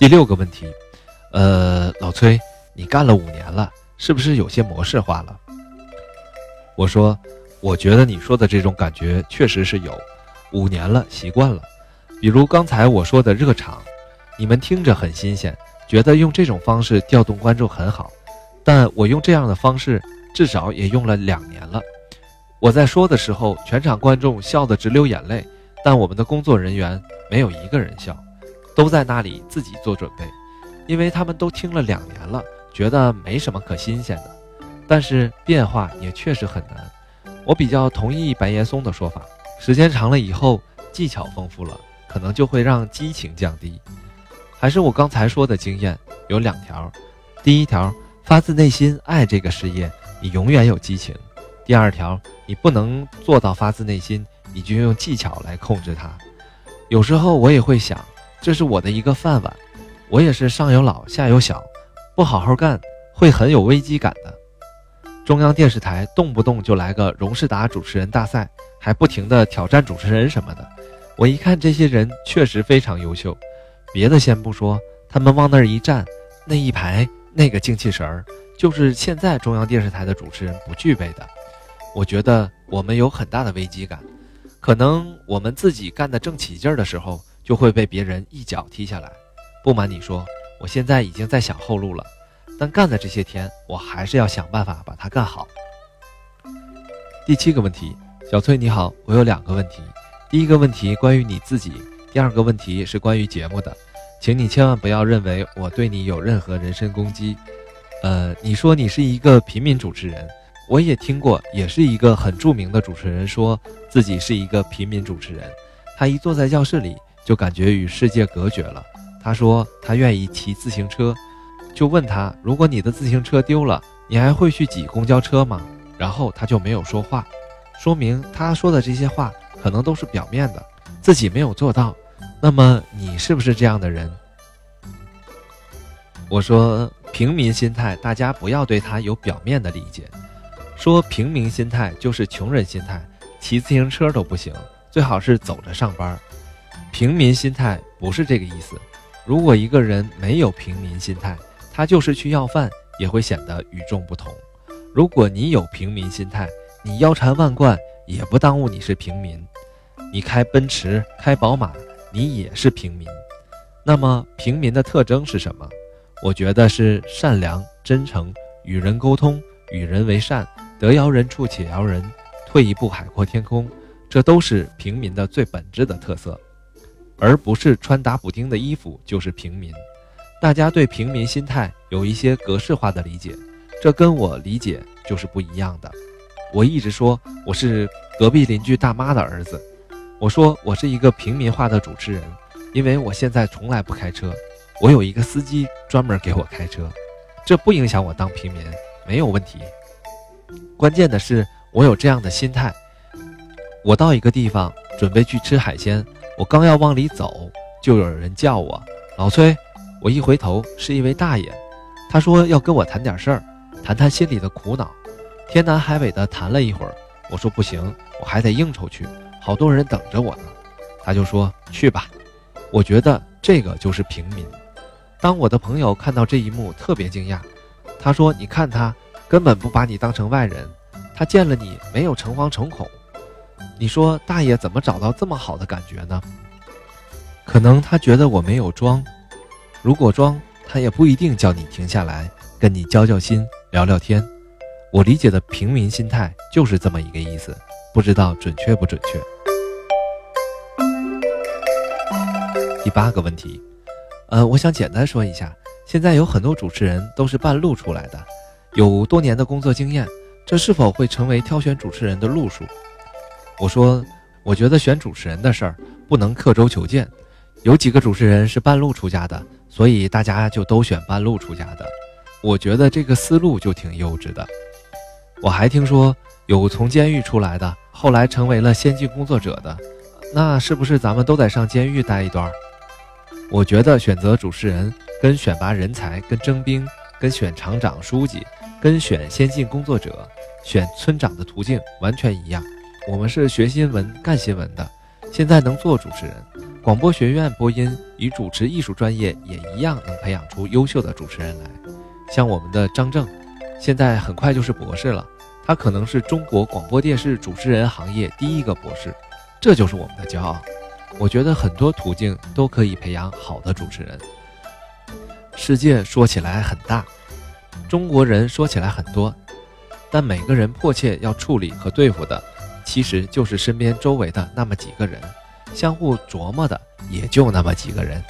第六个问题，呃，老崔，你干了五年了，是不是有些模式化了？我说，我觉得你说的这种感觉确实是有，五年了，习惯了。比如刚才我说的热场，你们听着很新鲜，觉得用这种方式调动观众很好，但我用这样的方式至少也用了两年了。我在说的时候，全场观众笑得直流眼泪，但我们的工作人员没有一个人笑，都在那里自己做准备，因为他们都听了两年了，觉得没什么可新鲜的。但是变化也确实很难。我比较同意白岩松的说法，时间长了以后，技巧丰富了。可能就会让激情降低，还是我刚才说的经验有两条：第一条，发自内心爱这个事业，你永远有激情；第二条，你不能做到发自内心，你就用技巧来控制它。有时候我也会想，这是我的一个饭碗，我也是上有老下有小，不好好干会很有危机感的。中央电视台动不动就来个荣事达主持人大赛，还不停的挑战主持人什么的。我一看这些人确实非常优秀，别的先不说，他们往那儿一站，那一排那个精气神儿，就是现在中央电视台的主持人不具备的。我觉得我们有很大的危机感，可能我们自己干得正起劲儿的时候，就会被别人一脚踢下来。不瞒你说，我现在已经在想后路了，但干的这些天，我还是要想办法把它干好。第七个问题，小崔你好，我有两个问题。第一个问题关于你自己，第二个问题是关于节目的，请你千万不要认为我对你有任何人身攻击。呃，你说你是一个平民主持人，我也听过，也是一个很著名的主持人说自己是一个平民主持人，他一坐在教室里就感觉与世界隔绝了。他说他愿意骑自行车，就问他如果你的自行车丢了，你还会去挤公交车吗？然后他就没有说话，说明他说的这些话。可能都是表面的，自己没有做到。那么你是不是这样的人？我说平民心态，大家不要对他有表面的理解。说平民心态就是穷人心态，骑自行车都不行，最好是走着上班。平民心态不是这个意思。如果一个人没有平民心态，他就是去要饭也会显得与众不同。如果你有平民心态，你腰缠万贯。也不耽误你是平民，你开奔驰、开宝马，你也是平民。那么平民的特征是什么？我觉得是善良、真诚，与人沟通，与人为善，得饶人处且饶人，退一步海阔天空，这都是平民的最本质的特色，而不是穿打补丁的衣服就是平民。大家对平民心态有一些格式化的理解，这跟我理解就是不一样的。我一直说我是隔壁邻居大妈的儿子，我说我是一个平民化的主持人，因为我现在从来不开车，我有一个司机专门给我开车，这不影响我当平民，没有问题。关键的是我有这样的心态，我到一个地方准备去吃海鲜，我刚要往里走，就有人叫我老崔，我一回头是一位大爷，他说要跟我谈点事儿，谈谈心里的苦恼。天南海北的谈了一会儿，我说不行，我还得应酬去，好多人等着我呢。他就说去吧。我觉得这个就是平民。当我的朋友看到这一幕，特别惊讶。他说：“你看他根本不把你当成外人，他见了你没有诚惶诚恐。你说大爷怎么找到这么好的感觉呢？可能他觉得我没有装。如果装，他也不一定叫你停下来跟你交交心、聊聊天。”我理解的平民心态就是这么一个意思，不知道准确不准确。第八个问题，呃，我想简单说一下，现在有很多主持人都是半路出来的，有多年的工作经验，这是否会成为挑选主持人的路数？我说，我觉得选主持人的事儿不能刻舟求剑，有几个主持人是半路出家的，所以大家就都选半路出家的。我觉得这个思路就挺幼稚的。我还听说有从监狱出来的，后来成为了先进工作者的，那是不是咱们都得上监狱待一段？我觉得选择主持人跟选拔人才、跟征兵、跟选厂长、书记、跟选先进工作者、选村长的途径完全一样。我们是学新闻、干新闻的，现在能做主持人，广播学院播音与主持艺术专业也一样能培养出优秀的主持人来。像我们的张正，现在很快就是博士了，他可能是中国广播电视主持人行业第一个博士，这就是我们的骄傲。我觉得很多途径都可以培养好的主持人。世界说起来很大，中国人说起来很多，但每个人迫切要处理和对付的，其实就是身边周围的那么几个人，相互琢磨的也就那么几个人。